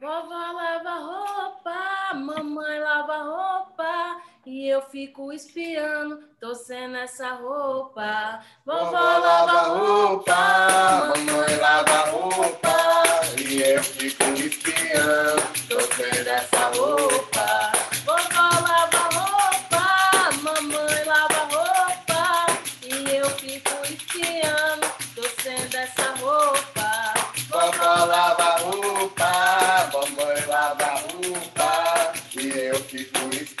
Vovó lava roupa, mamãe lava roupa, e eu fico espiando, torcendo essa roupa. Vovó lava roupa, mamãe lava roupa, e eu fico espiando, torcendo essa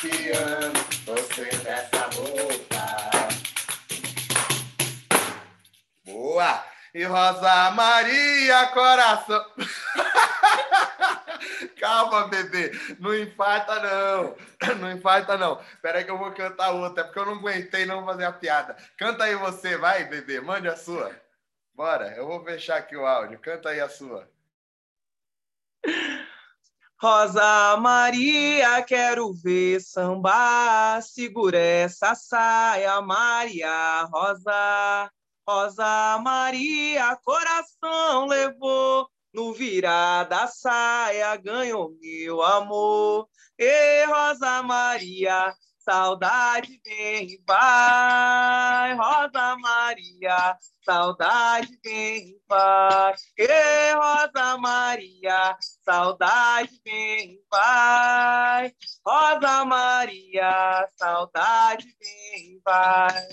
fico espiando você dessa roupa. Boa! E Rosa Maria Coração. Calma, bebê. Não infarta, não. Não infarta, não. Espera aí que eu vou cantar outra, é porque eu não aguentei não fazer a piada. Canta aí você, vai, bebê. Mande a sua. Bora, eu vou fechar aqui o áudio. Canta aí a sua. Rosa Maria, quero ver samba, segura essa saia, Maria Rosa. Rosa Maria, coração levou, no virar da saia ganhou meu amor. E Rosa Maria, saudade vem e vai. Rosa Maria, saudade vem e vai. E Rosa Maria, saudade vem e vai. Rosa Maria, saudade vem e vai.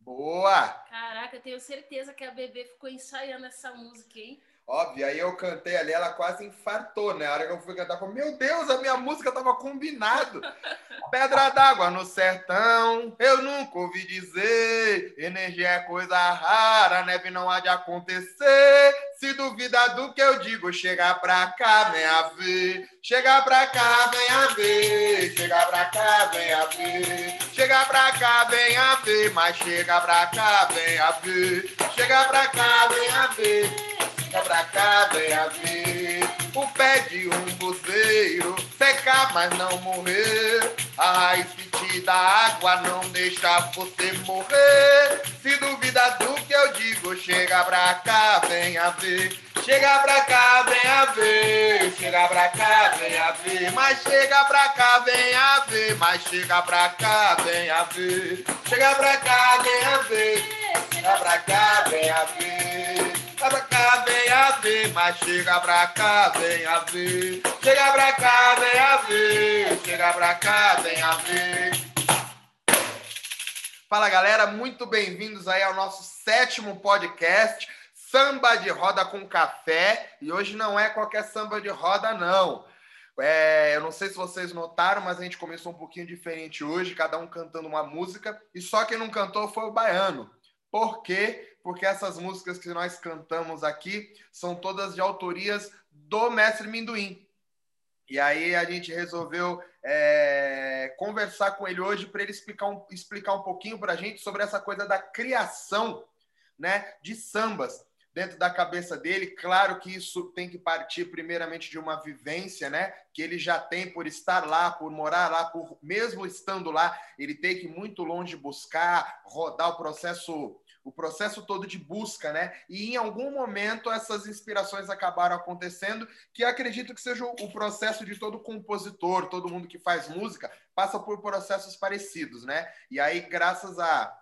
Boa! Caraca, eu tenho certeza que a bebê ficou ensaiando essa música, hein? Óbvio, aí eu cantei ali, ela quase infartou, né? A hora que eu fui cantar, falei, meu Deus, a minha música tava combinado. Pedra d'água no sertão, eu nunca ouvi dizer. Energia é coisa rara, neve não há de acontecer. Se duvida do que eu digo, chega pra cá, vem a ver. Chega pra cá, vem a ver. Chega pra cá, vem a ver. Chega pra cá, vem a ver. Mas chega pra cá, vem a ver. Chega pra cá, vem a ver. Pra cá, vem a ver o pé de um buzeiro secar, mas não morrer. A raiz dá água não deixa você morrer. Se duvida do que eu digo, chega pra cá, vem a ver. Chega pra cá, vem a ver. Chega pra cá, vem a ver. Mas chega pra cá, vem a ver. Mas chega pra cá, vem a ver. Chega pra cá, vem a ver. Chega pra cá, vem a ver. Chega pra cá, vem a ver. Mas chega pra cá, vem a ver. Chega pra cá, vem a ver. Chega pra cá, vem a ver. Fala galera, muito bem-vindos aí ao nosso sétimo podcast, Samba de Roda com Café. E hoje não é qualquer samba de roda, não. É, eu não sei se vocês notaram, mas a gente começou um pouquinho diferente hoje, cada um cantando uma música, e só quem não cantou foi o baiano. Por quê? Porque essas músicas que nós cantamos aqui são todas de autorias do mestre Minduim. E aí a gente resolveu é, conversar com ele hoje para ele explicar um, explicar um pouquinho para a gente sobre essa coisa da criação né, de sambas dentro da cabeça dele. Claro que isso tem que partir primeiramente de uma vivência, né, que ele já tem por estar lá, por morar lá, por mesmo estando lá, ele tem que ir muito longe buscar, rodar o processo o processo todo de busca, né? E em algum momento essas inspirações acabaram acontecendo, que acredito que seja o processo de todo compositor, todo mundo que faz música, passa por processos parecidos, né? E aí, graças a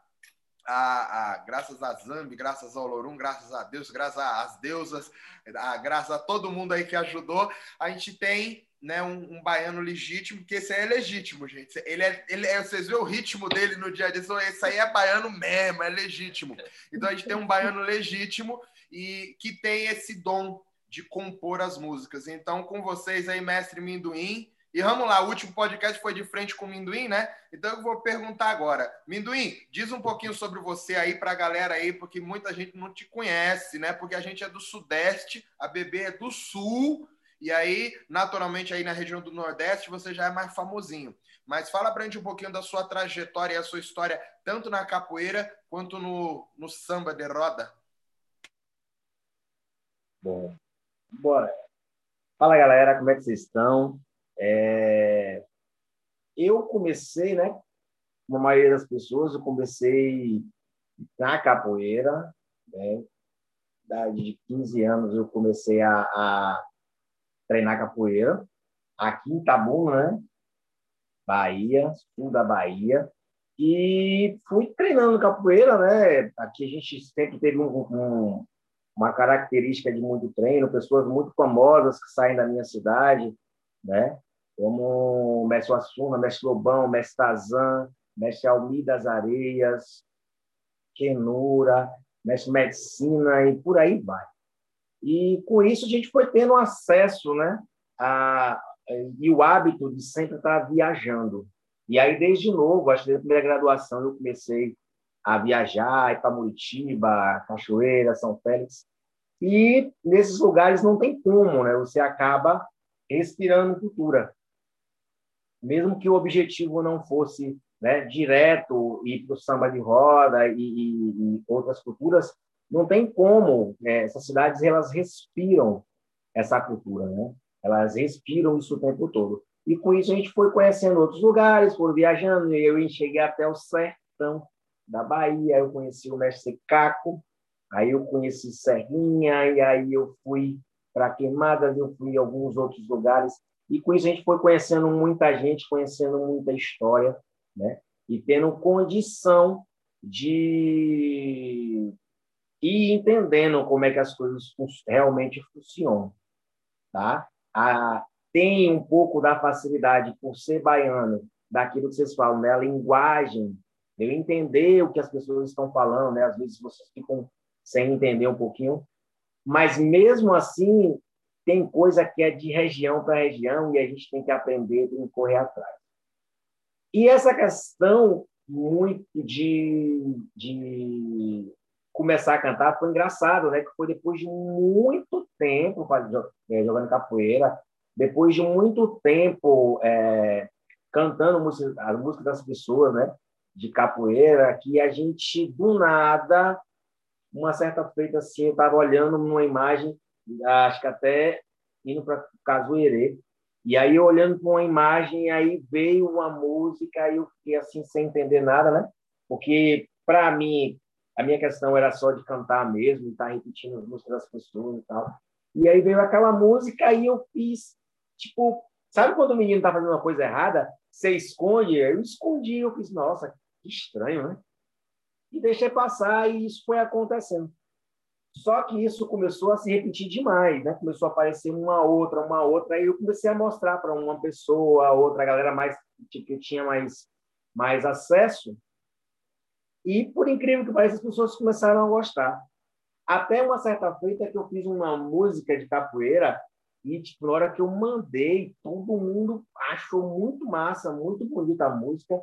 a, a, graças a Zambi, graças ao Lorum, graças a Deus, graças às deusas, a, graças a todo mundo aí que ajudou, a gente tem né, um, um, baiano legítimo, que esse aí é legítimo, gente. Ele é, ele é, vocês vê o ritmo dele no dia a dia, esse aí é baiano mesmo, é legítimo. Então a gente tem um baiano legítimo e que tem esse dom de compor as músicas. Então, com vocês aí, mestre Minduim. E vamos lá, o último podcast foi de frente com o Minduim, né? Então eu vou perguntar agora. Minduim, diz um pouquinho sobre você aí para a galera aí, porque muita gente não te conhece, né? Porque a gente é do Sudeste, a bebê é do Sul, e aí, naturalmente, aí na região do Nordeste, você já é mais famosinho. Mas fala pra gente um pouquinho da sua trajetória e a sua história, tanto na capoeira quanto no, no samba de roda. Bom, bora. Fala, galera, como é que vocês estão? É... Eu comecei, né, como a maioria das pessoas, eu comecei na capoeira, né? de 15 anos eu comecei a, a treinar capoeira, aqui em Itabuna, né? Bahia, sul da Bahia. E fui treinando capoeira, né? Aqui a gente sempre teve um, um, uma característica de muito treino, pessoas muito famosas que saem da minha cidade, né? Como o Mestre Assuna, Mestre Lobão, Mestre Tazan, Mestre Almi das Areias, Kenura, Mestre Medicina e por aí vai. E com isso a gente foi tendo acesso, né? A, e o hábito de sempre estar viajando. E aí, desde novo, acho que desde a primeira graduação, eu comecei a viajar, ir para Muritiba, Cachoeira, São Félix. E nesses lugares não tem como, né? Você acaba respirando cultura. Mesmo que o objetivo não fosse né, direto ir para o samba de roda e, e, e, outras culturas, não tem como. Né? Essas cidades elas respiram essa cultura, né? Elas respiram isso o tempo todo. E com isso a gente foi conhecendo outros lugares, foi viajando, e eu cheguei até o sertão da Bahia, eu conheci o mestre Caco, aí eu conheci Serrinha, e aí eu fui para Queimadas, eu fui em alguns outros lugares, e com isso a gente foi conhecendo muita gente, conhecendo muita história, né? E tendo condição de ir entendendo como é que as coisas realmente funcionam, tá? A, tem um pouco da facilidade por ser baiano, daquilo que vocês falam, né? A linguagem, eu entender o que as pessoas estão falando, né? Às vezes vocês ficam sem entender um pouquinho, mas mesmo assim tem coisa que é de região para região e a gente tem que aprender, que correr atrás. E essa questão muito de, de começar a cantar foi engraçado, né? Que foi depois de muito tempo é, jogando capoeira, depois de muito tempo é, cantando a música das pessoas, né? De capoeira, que a gente do nada, uma certa feita assim, eu estava olhando uma imagem, acho que até indo para Cazuerê, e aí olhando para uma imagem, aí veio uma música, aí eu fiquei assim sem entender nada, né? Porque para mim a minha questão era só de cantar mesmo, estar tá repetindo as músicas das pessoas e tal. E aí veio aquela música e eu fiz, tipo, sabe quando o menino tá fazendo uma coisa errada, você esconde? Eu escondi, eu fiz, nossa, que estranho, né? E deixei passar e isso foi acontecendo. Só que isso começou a se repetir demais, né? Começou a aparecer uma outra, uma outra, aí eu comecei a mostrar para uma pessoa, outra galera mais que tinha mais mais acesso, e, por incrível que pareça, as pessoas começaram a gostar. Até uma certa feita que eu fiz uma música de capoeira e, tipo, na hora que eu mandei, todo mundo achou muito massa, muito bonita a música.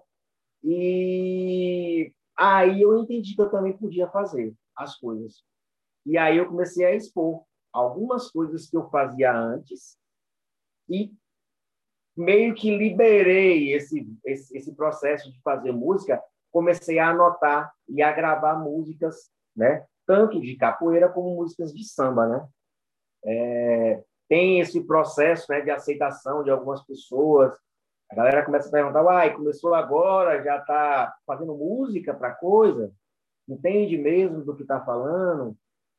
E aí eu entendi que eu também podia fazer as coisas. E aí eu comecei a expor algumas coisas que eu fazia antes e meio que liberei esse, esse, esse processo de fazer música comecei a anotar e a gravar músicas, né? Tanto de capoeira como músicas de samba, né? É, tem esse processo né, de aceitação de algumas pessoas. A galera começa a perguntar, uai, começou agora, já está fazendo música para coisa? Entende mesmo do que está falando?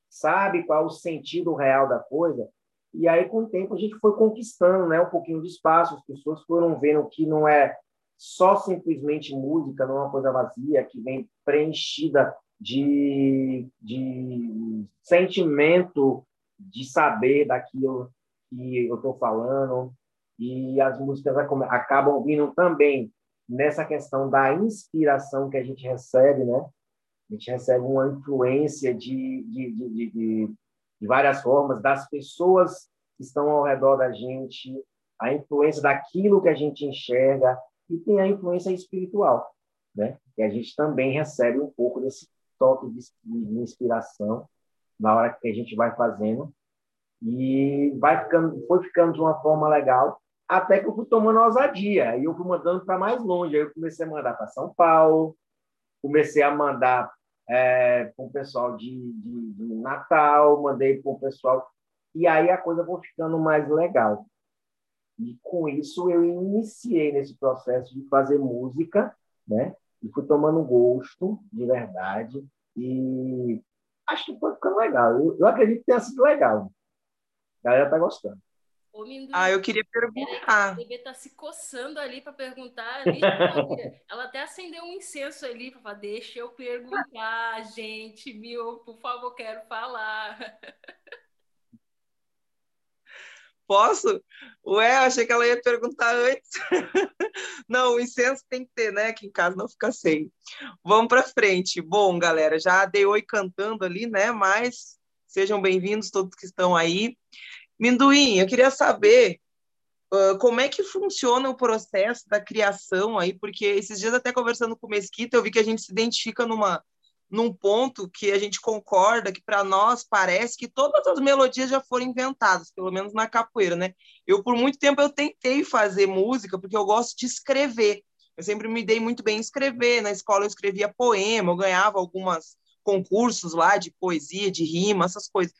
Sabe qual o sentido real da coisa? E aí, com o tempo, a gente foi conquistando né, um pouquinho de espaço, as pessoas foram vendo que não é só simplesmente música, não é uma coisa vazia, que vem preenchida de, de sentimento, de saber daquilo que eu estou falando. E as músicas acabam vindo também nessa questão da inspiração que a gente recebe, né? A gente recebe uma influência de, de, de, de, de várias formas, das pessoas que estão ao redor da gente, a influência daquilo que a gente enxerga, e tem a influência espiritual, né? Que a gente também recebe um pouco desse toque de, de inspiração na hora que a gente vai fazendo e vai ficando, foi ficando de uma forma legal até que eu fui tomando ousadia e eu fui mandando para mais longe. Aí eu comecei a mandar para São Paulo, comecei a mandar é, para o pessoal de, de, de Natal, mandei para o pessoal e aí a coisa foi ficando mais legal. E com isso eu iniciei nesse processo de fazer música, né? E fui tomando gosto de verdade e acho que foi ficando legal. Eu, eu acredito que tenha sido legal. A galera tá gostando. Ô, Minduim, Ah, eu queria perguntar. a bebê tá se coçando ali para perguntar. ali, ela até acendeu um incenso ali para falar, deixa eu perguntar, gente, viu? Por favor, quero falar. Posso? Ué, achei que ela ia perguntar antes. Não, o incenso tem que ter, né? Que em casa não fica sem. Vamos para frente. Bom, galera, já dei oi cantando ali, né? Mas sejam bem-vindos todos que estão aí. Minduim, eu queria saber uh, como é que funciona o processo da criação aí, porque esses dias até conversando com o Mesquita, eu vi que a gente se identifica numa num ponto que a gente concorda que para nós parece que todas as melodias já foram inventadas, pelo menos na capoeira, né? Eu por muito tempo eu tentei fazer música porque eu gosto de escrever. Eu sempre me dei muito bem em escrever. Na escola eu escrevia poema, eu ganhava algumas concursos lá de poesia, de rima, essas coisas.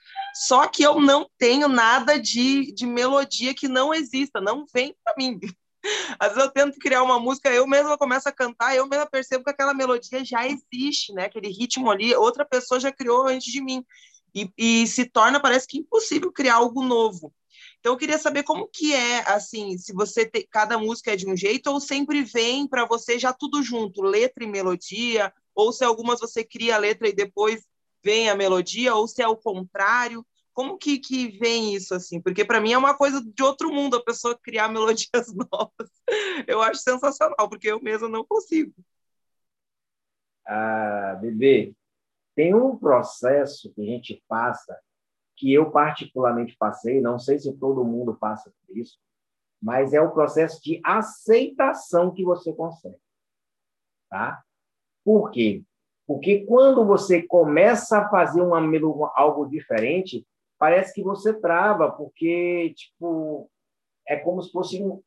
Só que eu não tenho nada de, de melodia que não exista, não vem para mim. Às vezes eu tento criar uma música, eu mesma começo a cantar, eu mesma percebo que aquela melodia já existe, né? Aquele ritmo ali, outra pessoa já criou antes de mim. E, e se torna, parece que impossível criar algo novo. Então eu queria saber como que é, assim, se você cada música é de um jeito ou sempre vem para você já tudo junto, letra e melodia, ou se algumas você cria a letra e depois vem a melodia, ou se é o contrário. Como que, que vem isso assim? Porque para mim é uma coisa de outro mundo a pessoa criar melodias novas. Eu acho sensacional, porque eu mesmo não consigo. Ah, bebê, tem um processo que a gente passa, que eu particularmente passei, não sei se todo mundo passa por isso, mas é o processo de aceitação que você consegue. Tá? Por quê? Porque quando você começa a fazer uma, algo diferente, parece que você trava, porque, tipo, é como se fosse um...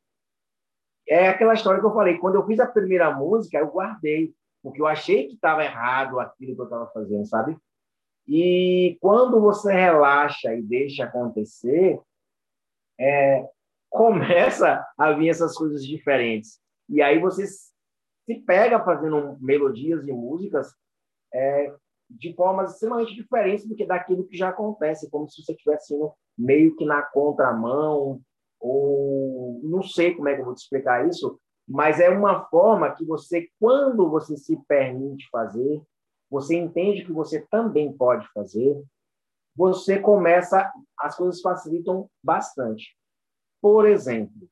É aquela história que eu falei, quando eu fiz a primeira música, eu guardei, porque eu achei que estava errado aquilo que eu estava fazendo, sabe? E quando você relaxa e deixa acontecer, é, começa a vir essas coisas diferentes. E aí você se pega fazendo melodias e músicas é, de formas extremamente diferentes do que daquilo que já acontece, como se você estivesse meio que na contramão, ou não sei como é que eu vou te explicar isso, mas é uma forma que você, quando você se permite fazer, você entende que você também pode fazer, você começa, as coisas facilitam bastante. Por exemplo,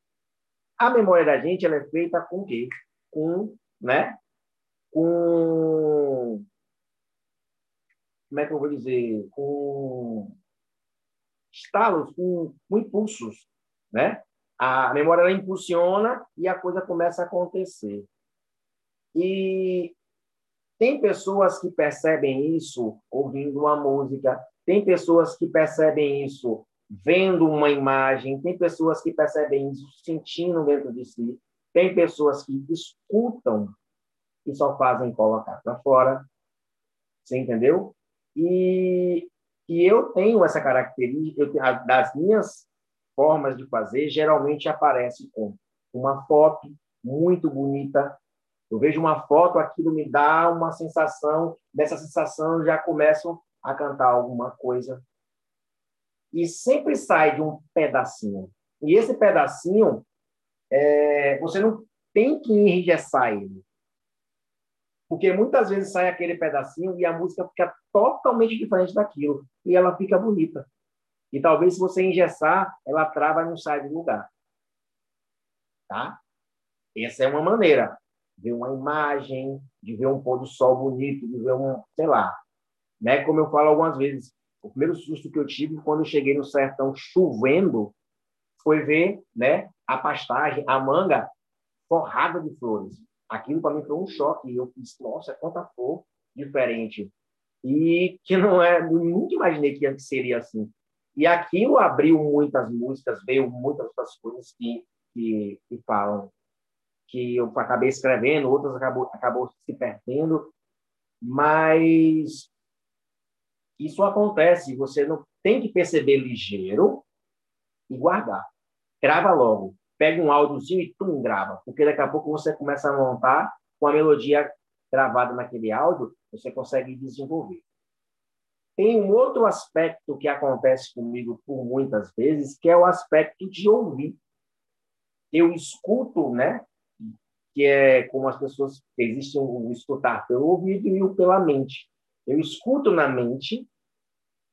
a memória da gente ela é feita com o quê? Com, né? Com como é que eu vou dizer, com estalos, com, com impulsos, né? A memória ela impulsiona e a coisa começa a acontecer. E tem pessoas que percebem isso ouvindo uma música, tem pessoas que percebem isso vendo uma imagem, tem pessoas que percebem isso sentindo dentro de si, tem pessoas que escutam e só fazem colocar para fora. Você entendeu? E, e eu tenho essa característica, eu, das minhas formas de fazer, geralmente aparece com uma foto muito bonita. Eu vejo uma foto, aquilo me dá uma sensação, dessa sensação já começo a cantar alguma coisa. E sempre sai de um pedacinho. E esse pedacinho, é, você não tem que enrijessar ele. Porque muitas vezes sai aquele pedacinho e a música fica totalmente diferente daquilo. E ela fica bonita. E talvez se você engessar, ela trava e não sai do lugar. Tá? Essa é uma maneira. Ver uma imagem, de ver um pôr do sol bonito, de ver um, sei lá. Né? Como eu falo algumas vezes, o primeiro susto que eu tive quando eu cheguei no sertão chovendo foi ver né, a pastagem, a manga forrada de flores. Aquilo para mim foi um choque. Eu disse, nossa, quanta flor diferente. E que não é, nunca imaginei que seria assim. E aquilo abriu muitas músicas, veio muitas outras coisas que, que, que falam, que eu acabei escrevendo, outras acabou, acabou se perdendo, mas isso acontece, você não tem que perceber ligeiro e guardar. Grava logo pega um áudiozinho e tum, grava. Porque daqui a pouco você começa a montar com a melodia gravada naquele áudio, você consegue desenvolver. tem um outro aspecto que acontece comigo por muitas vezes, que é o aspecto de ouvir. Eu escuto, né? Que é como as pessoas existe o escutar pelo ouvido e o pela mente. Eu escuto na mente,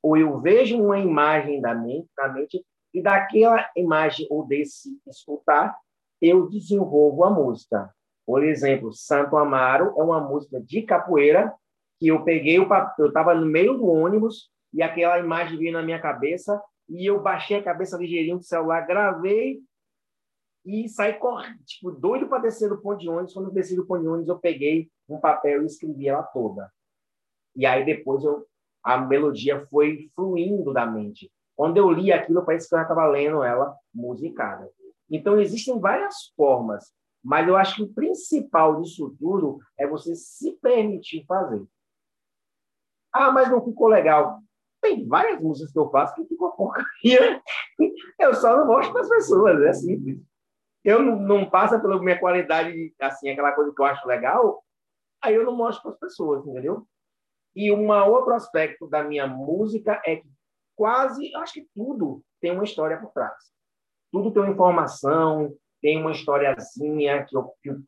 ou eu vejo uma imagem da mente, na mente, e daquela imagem ou desse escutar, eu desenvolvo a música. Por exemplo, Santo Amaro é uma música de capoeira que eu peguei o papel, eu estava no meio do ônibus e aquela imagem veio na minha cabeça e eu baixei a cabeça ligeirinho do celular, gravei e saí correndo, tipo, doido para descer do ponto de ônibus. Quando eu desci do ponto de ônibus, eu peguei um papel e escrevi ela toda. E aí depois eu, a melodia foi fluindo da mente. Quando eu li aquilo, parece que eu já estava lendo ela musicada. Então, existem várias formas, mas eu acho que o principal disso tudo é você se permitir fazer. Ah, mas não ficou legal. Tem várias músicas que eu faço que ficou porcaria. Eu só não mostro para as pessoas, é simples. Eu não, não passa pela minha qualidade, assim, aquela coisa que eu acho legal, aí eu não mostro para as pessoas, entendeu? E um outro aspecto da minha música é que quase, acho que tudo tem uma história por trás. Tudo tem uma informação, tem uma historiazinha que,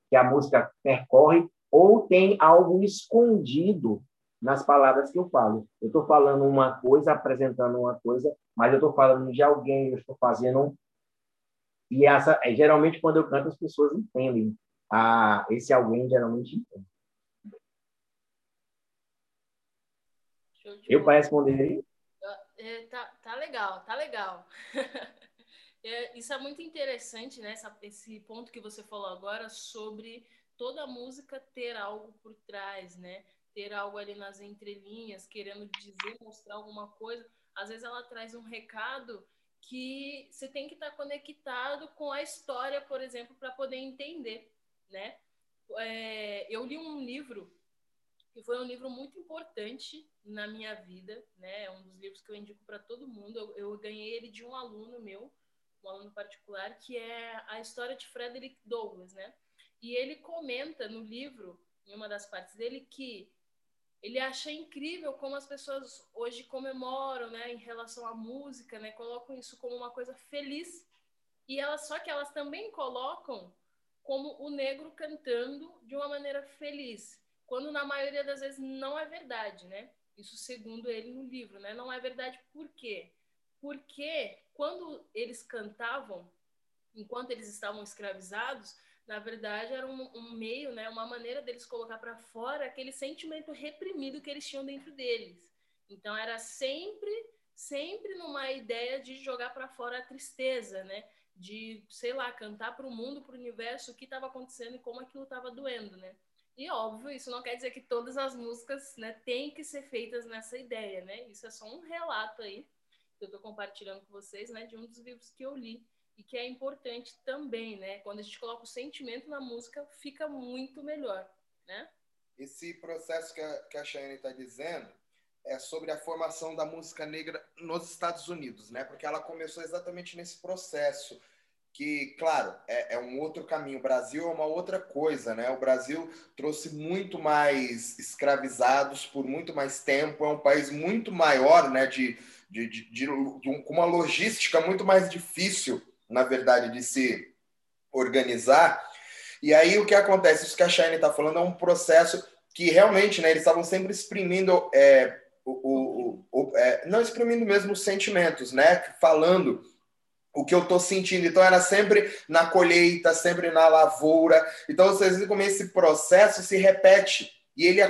que a música percorre, ou tem algo escondido nas palavras que eu falo. Eu estou falando uma coisa, apresentando uma coisa, mas eu estou falando de alguém, eu estou fazendo. E essa, é, geralmente, quando eu canto, as pessoas entendem. Ah, esse alguém geralmente entende. Eu para responder aí? Legal, tá legal. é, isso é muito interessante, né? Essa, esse ponto que você falou agora sobre toda música ter algo por trás, né? ter algo ali nas entrelinhas, querendo dizer, mostrar alguma coisa. Às vezes ela traz um recado que você tem que estar conectado com a história, por exemplo, para poder entender, né? É, eu li um livro que foi um livro muito importante na minha vida, né? É um dos livros que eu indico para todo mundo. Eu, eu, ganhei ele de um aluno meu, um aluno particular, que é a história de Frederick Douglass, né? E ele comenta no livro, em uma das partes dele, que ele acha incrível como as pessoas hoje comemoram, né, em relação à música, né, colocam isso como uma coisa feliz. E elas só que elas também colocam como o negro cantando de uma maneira feliz, quando na maioria das vezes não é verdade, né? Isso segundo ele no livro, né? Não é verdade por quê? Porque quando eles cantavam, enquanto eles estavam escravizados, na verdade, era um, um meio, né, uma maneira deles colocar para fora aquele sentimento reprimido que eles tinham dentro deles. Então, era sempre, sempre numa ideia de jogar para fora a tristeza, né? De, sei lá, cantar para o mundo, para o universo, o que estava acontecendo e como aquilo estava doendo, né? E óbvio, isso não quer dizer que todas as músicas, né, têm que ser feitas nessa ideia, né? Isso é só um relato aí que eu estou compartilhando com vocês, né, de um dos livros que eu li e que é importante também, né? Quando a gente coloca o sentimento na música, fica muito melhor, né? Esse processo que a, que a Cheyenne está dizendo é sobre a formação da música negra nos Estados Unidos, né? Porque ela começou exatamente nesse processo que, claro, é, é, um outro caminho. O Brasil é uma outra coisa, né? O Brasil trouxe muito mais escravizados por muito mais tempo, é um país muito maior, né? De, de, de, de, de com uma logística muito mais difícil na verdade, de se organizar. E aí o que acontece? Isso que a Shine está falando é um processo que realmente, né, eles estavam sempre exprimindo, é, o, o, o é, não exprimindo mesmo os sentimentos, né, falando o que eu estou sentindo. Então era sempre na colheita, sempre na lavoura. Então vocês veem como esse processo se repete. E ele,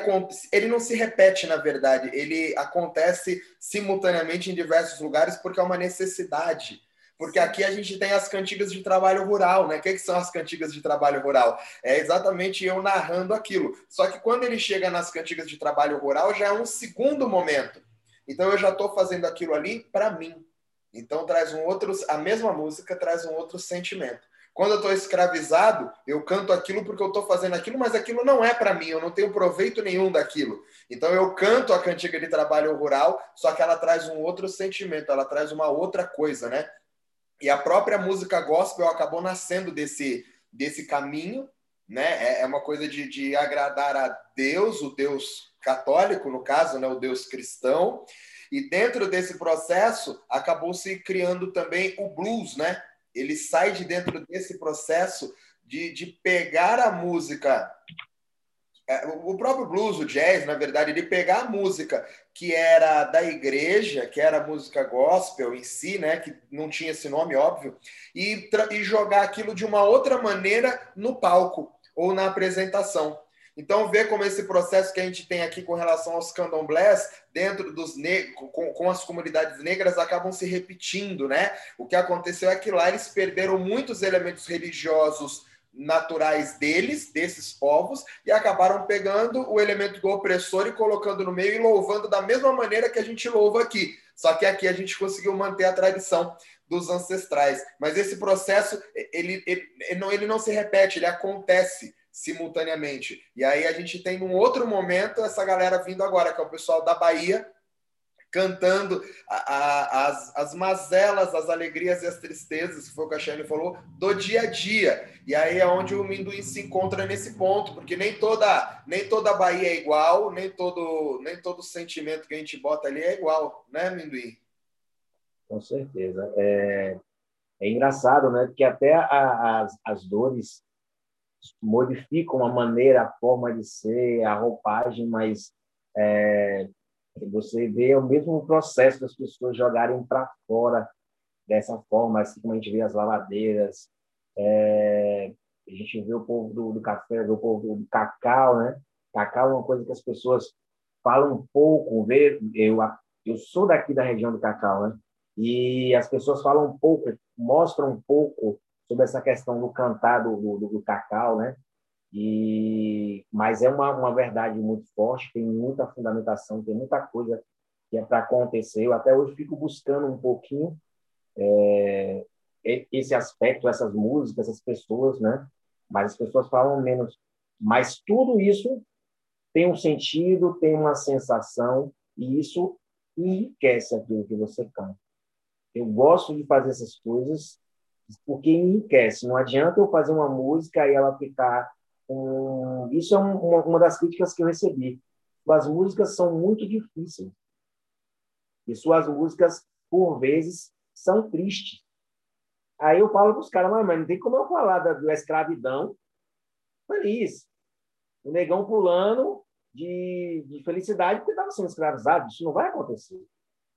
ele não se repete, na verdade, ele acontece simultaneamente em diversos lugares porque é uma necessidade. Porque aqui a gente tem as cantigas de trabalho rural, né? O que, que, são as cantigas de trabalho rural? É exatamente eu narrando aquilo. Só que quando ele chega nas cantigas de trabalho rural, já é um segundo momento. Então eu já estou fazendo aquilo ali para mim. Então traz um outro, a mesma música traz um outro sentimento. Quando eu estou escravizado, eu canto aquilo porque eu estou fazendo aquilo, mas aquilo não é para mim, eu não tenho proveito nenhum daquilo. Então eu canto a cantiga de trabalho rural, só que ela traz um outro sentimento, ela traz uma outra coisa, né? E a própria música gospel acabou nascendo desse, desse caminho, né? É, é uma coisa de, de agradar a Deus, o Deus católico, no caso, né? o Deus cristão. E dentro desse processo, acabou se criando também o blues, né? Ele sai de dentro desse processo de, de pegar a música é, o próprio blues, o jazz, na verdade, ele pegar a música que era da igreja, que era a música gospel em si, né, que não tinha esse nome, óbvio, e, e jogar aquilo de uma outra maneira no palco ou na apresentação. Então, ver como esse processo que a gente tem aqui com relação aos candomblés, dentro dos com, com, as comunidades negras, acabam se repetindo, né? O que aconteceu é que lá eles perderam muitos elementos religiosos naturais deles, desses povos, e acabaram pegando o elemento do opressor e colocando no meio e louvando da mesma maneira que a gente louva aqui. Só que aqui a gente conseguiu manter a tradição dos ancestrais. Mas esse processo, ele, ele, ele, não, ele não se repete, ele acontece simultaneamente. E aí a gente tem num outro momento essa galera vindo agora, que é o pessoal da Bahia, cantando a, a, as, as mazelas, as alegrias e as tristezas, que foi o que a Shane falou, do dia a dia. E aí é onde o Minduim se encontra nesse ponto, porque nem toda, nem toda Bahia é igual, nem todo, nem todo sentimento que a gente bota ali é igual, né, Minduim? Com certeza. É, é engraçado, né? Porque até a, as, as dores modificam a maneira, a forma de ser, a roupagem, mas é, você vê o mesmo processo das pessoas jogarem para fora dessa forma, assim como a gente vê as lavadeiras, é, a gente vê o povo do, do café, vê o povo do cacau, né? Cacau é uma coisa que as pessoas falam um pouco, vê, eu, eu sou daqui da região do cacau, né? E as pessoas falam um pouco, mostram um pouco sobre essa questão do cantar do, do, do cacau, né? E, mas é uma, uma verdade muito forte, tem muita fundamentação, tem muita coisa que é para acontecer. Eu até hoje fico buscando um pouquinho é, esse aspecto, essas músicas, essas pessoas, né? Mas as pessoas falam menos. Mas tudo isso tem um sentido, tem uma sensação, e isso enriquece aquilo que você canta. Eu gosto de fazer essas coisas porque enriquece. Não adianta eu fazer uma música e ela ficar um, isso é um, uma, uma das críticas que eu recebi. As músicas são muito difíceis. E suas músicas, por vezes, são tristes. Aí eu falo para os caras, mas não tem como eu falar da, da escravidão feliz. O negão pulando de, de felicidade porque estava sendo escravizado. Isso não vai acontecer.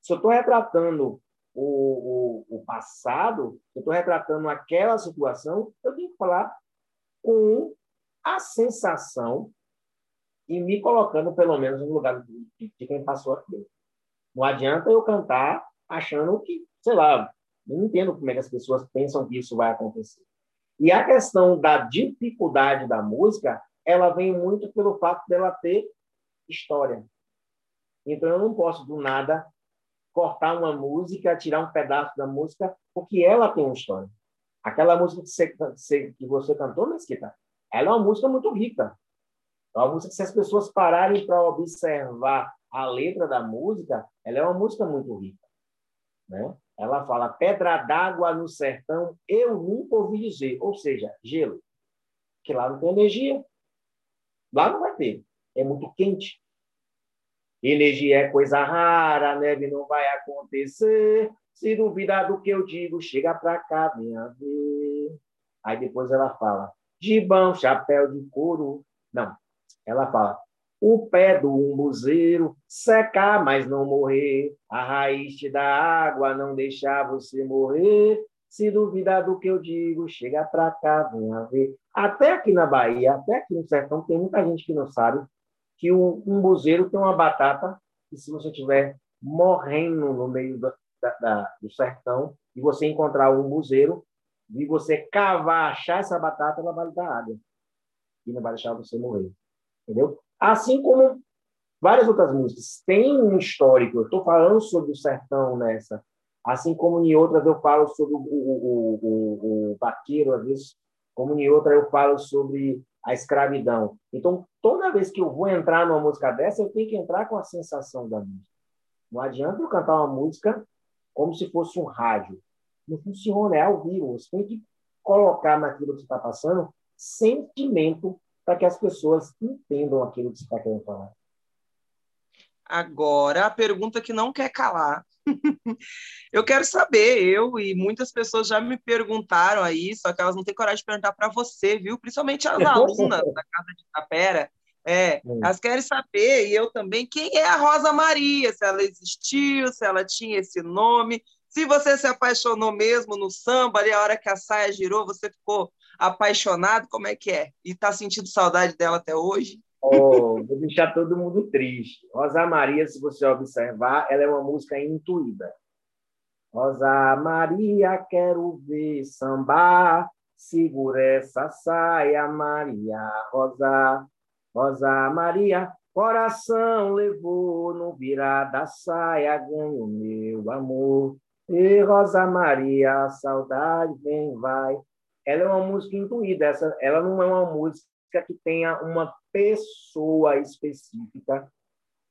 Se eu estou retratando o, o, o passado, eu estou retratando aquela situação, eu tenho que falar com a sensação e me colocando, pelo menos, no lugar de, de quem passou aquilo. Não adianta eu cantar achando que, sei lá, não entendo como é que as pessoas pensam que isso vai acontecer. E a questão da dificuldade da música, ela vem muito pelo fato dela ter história. Então eu não posso do nada cortar uma música, tirar um pedaço da música, porque ela tem uma história. Aquela música que você, que você cantou, Mesquita, ela é uma música muito rica. É uma música que, se as pessoas pararem para observar a letra da música, ela é uma música muito rica. Né? Ela fala pedra d'água no sertão, eu nunca ouvi dizer. Ou seja, gelo. Que lá não tem energia. Lá não vai ter. É muito quente. Energia é coisa rara, neve não vai acontecer. Se duvidar do que eu digo, chega para cá, venha ver. Aí depois ela fala: gibão, chapéu de couro. Não, ela fala, o pé do umbuzeiro, secar, mas não morrer, a raiz te dá água, não deixar você morrer. Se duvidar do que eu digo, chega pra cá, venha ver. Até aqui na Bahia, até aqui no sertão, tem muita gente que não sabe que o umbuzeiro tem uma batata e se você estiver morrendo no meio da, da, do sertão e você encontrar o umbuzeiro, de você cavar, achar essa batata, ela vai lhe dar água. E não vai deixar você morrer. Entendeu? Assim como várias outras músicas. Tem um histórico. Eu estou falando sobre o sertão nessa. Assim como em outras eu falo sobre o, o, o, o vaqueiro, às vezes, como em outra eu falo sobre a escravidão. Então, toda vez que eu vou entrar numa música dessa, eu tenho que entrar com a sensação da música. Não adianta eu cantar uma música como se fosse um rádio. Não funciona, é ao vivo. Você tem que colocar naquilo que está passando sentimento para que as pessoas entendam aquilo que você está querendo falar. Agora, a pergunta que não quer calar. eu quero saber, eu e muitas pessoas já me perguntaram aí, só que elas não têm coragem de perguntar para você, viu? Principalmente as alunas da Casa de Tapera. É, hum. elas querem saber, e eu também, quem é a Rosa Maria, se ela existiu, se ela tinha esse nome, se você se apaixonou mesmo no samba, ali a hora que a saia girou, você ficou apaixonado, como é que é? E está sentindo saudade dela até hoje? Oh, vou deixar todo mundo triste. Rosa Maria, se você observar, ela é uma música intuída. Rosa Maria, quero ver sambar, segura essa saia, Maria Rosa. Rosa Maria, coração levou no virar da saia, ganho meu amor. E Rosa Maria, saudade vem vai. Ela é uma música intuída, essa, ela não é uma música que tenha uma pessoa específica,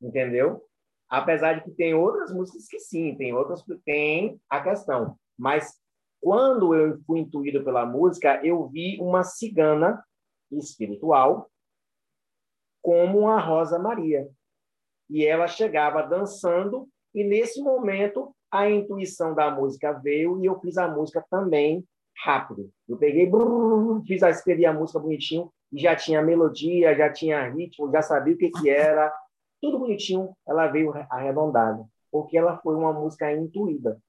entendeu? Apesar de que tem outras músicas que sim, tem outras que tem a questão. Mas quando eu fui intuído pela música, eu vi uma cigana espiritual como a Rosa Maria. E ela chegava dançando, e nesse momento a intuição da música veio e eu fiz a música também rápido. Eu peguei, brrr, fiz a escrevi a música bonitinho e já tinha melodia, já tinha ritmo, já sabia o que que era, tudo bonitinho. Ela veio arredondada, porque ela foi uma música intuída,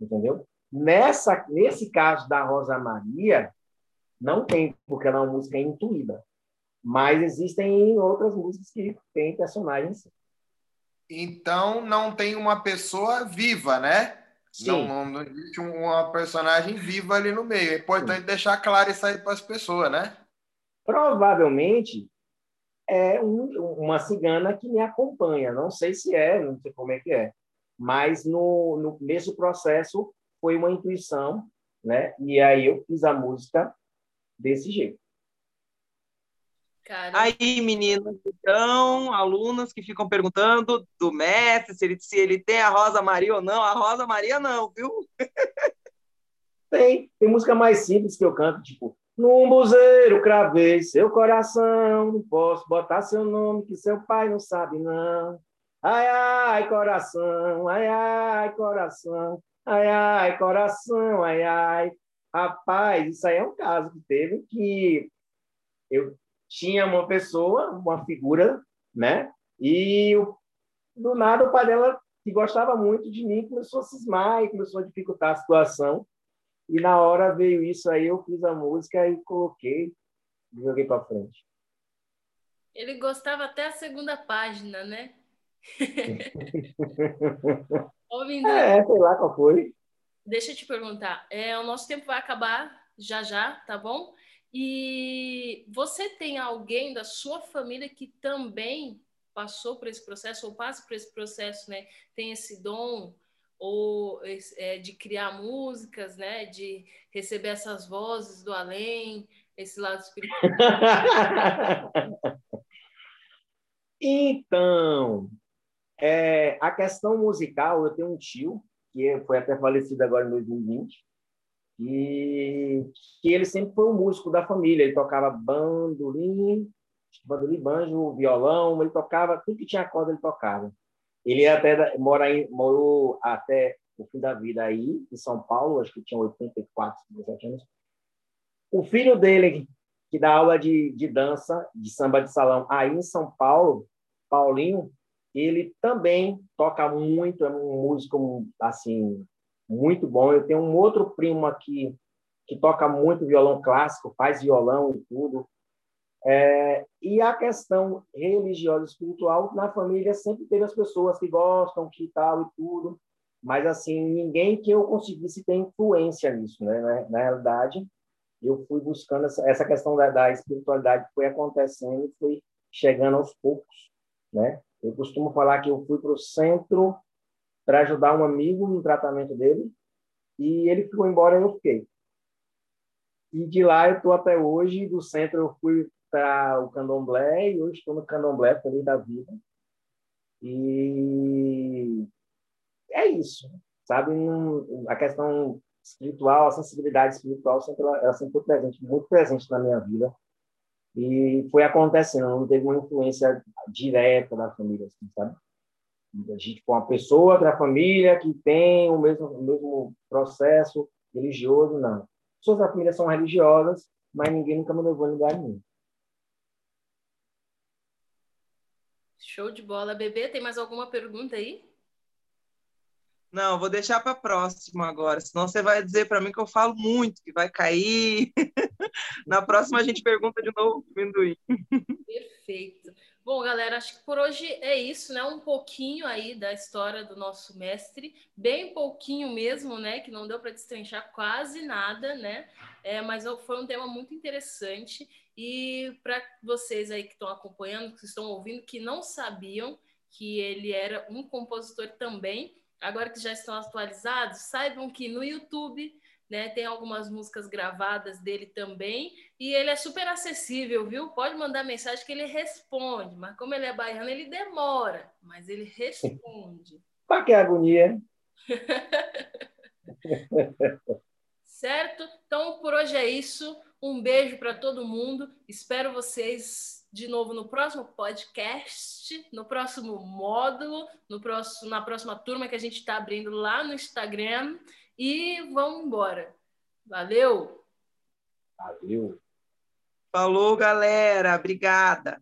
entendeu? Nessa nesse caso da Rosa Maria não tem, porque ela é uma música intuída. Mas existem outras músicas que têm personagens. Então não tem uma pessoa viva, né? Não, não, existe uma personagem viva ali no meio. É importante Sim. deixar claro isso aí para as pessoas, né? Provavelmente é um, uma cigana que me acompanha. Não sei se é, não sei como é que é. Mas no, no, nesse processo foi uma intuição, né? E aí eu fiz a música desse jeito. Cara. Aí, meninas, então, alunas que ficam perguntando do mestre se ele, se ele tem a Rosa Maria ou não. A Rosa Maria não, viu? Tem. Tem música mais simples que eu canto, tipo, num buzeiro cravei seu coração, não posso botar seu nome que seu pai não sabe, não. Ai, ai, coração, ai, ai, coração, ai, ai, coração, ai, ai. Rapaz, isso aí é um caso que teve que eu tinha uma pessoa, uma figura, né? E do nada o pai dela, que gostava muito de mim, começou a cismar e começou a dificultar a situação. E na hora veio isso aí, eu fiz a música e coloquei, e joguei para frente. Ele gostava até a segunda página, né? Ouvindo... É, sei lá qual foi. Deixa eu te perguntar, é, o nosso tempo vai acabar já já, tá bom? E você tem alguém da sua família que também passou por esse processo ou passa por esse processo, né? Tem esse dom ou é, de criar músicas, né? De receber essas vozes do além, esse lado espiritual. então, é, a questão musical, eu tenho um tio que foi até falecido agora em 2020 e que ele sempre foi um músico da família. Ele tocava bandolim, bandolim, banjo, violão, ele tocava tudo que tinha corda ele tocava. Ele até mora em, morou até o fim da vida aí em São Paulo, acho que tinha 84, 17 anos. O filho dele que dá aula de, de dança, de samba de salão aí em São Paulo, Paulinho, ele também toca muito, é um músico assim muito bom. Eu tenho um outro primo aqui que toca muito violão clássico, faz violão e tudo. É, e a questão religiosa e espiritual na família sempre teve as pessoas que gostam, que tal e tudo, mas assim ninguém que eu conseguisse ter influência nisso, né? Na, na realidade, eu fui buscando essa, essa questão da, da, espiritualidade foi acontecendo e foi chegando aos poucos, né? Eu costumo falar que eu fui para o centro para ajudar um amigo no tratamento dele e ele ficou embora e eu fiquei. E de lá eu estou até hoje, do centro eu fui para o candomblé e hoje estou no candomblé, feliz da vida. E é isso, sabe? A questão espiritual, a sensibilidade espiritual sempre ela sempre foi presente, muito presente na minha vida. E foi acontecendo, não teve uma influência direta da família, assim, sabe? A gente, com uma pessoa da família que tem o mesmo, o mesmo processo religioso, não. Pessoas da família são religiosas, mas ninguém nunca me levou a lugar nenhum. Show de bola. Bebê, tem mais alguma pergunta aí? Não, vou deixar para próxima agora, senão você vai dizer para mim que eu falo muito, que vai cair. Na próxima a gente pergunta de novo, Minduim. Perfeito. Bom, galera, acho que por hoje é isso, né? Um pouquinho aí da história do nosso mestre, bem pouquinho mesmo, né? Que não deu para destrinchar quase nada, né? É, mas foi um tema muito interessante. E para vocês aí que estão acompanhando, que estão ouvindo, que não sabiam que ele era um compositor também, agora que já estão atualizados, saibam que no YouTube né, tem algumas músicas gravadas dele também, e ele é super acessível, viu? Pode mandar mensagem que ele responde, mas como ele é baiano, ele demora, mas ele responde. Para que agonia? certo? Então, por hoje é isso. Um beijo para todo mundo. Espero vocês de novo no próximo podcast, no próximo módulo, no próximo, na próxima turma que a gente está abrindo lá no Instagram. E vamos embora. Valeu! Valeu! Falou, galera. Obrigada.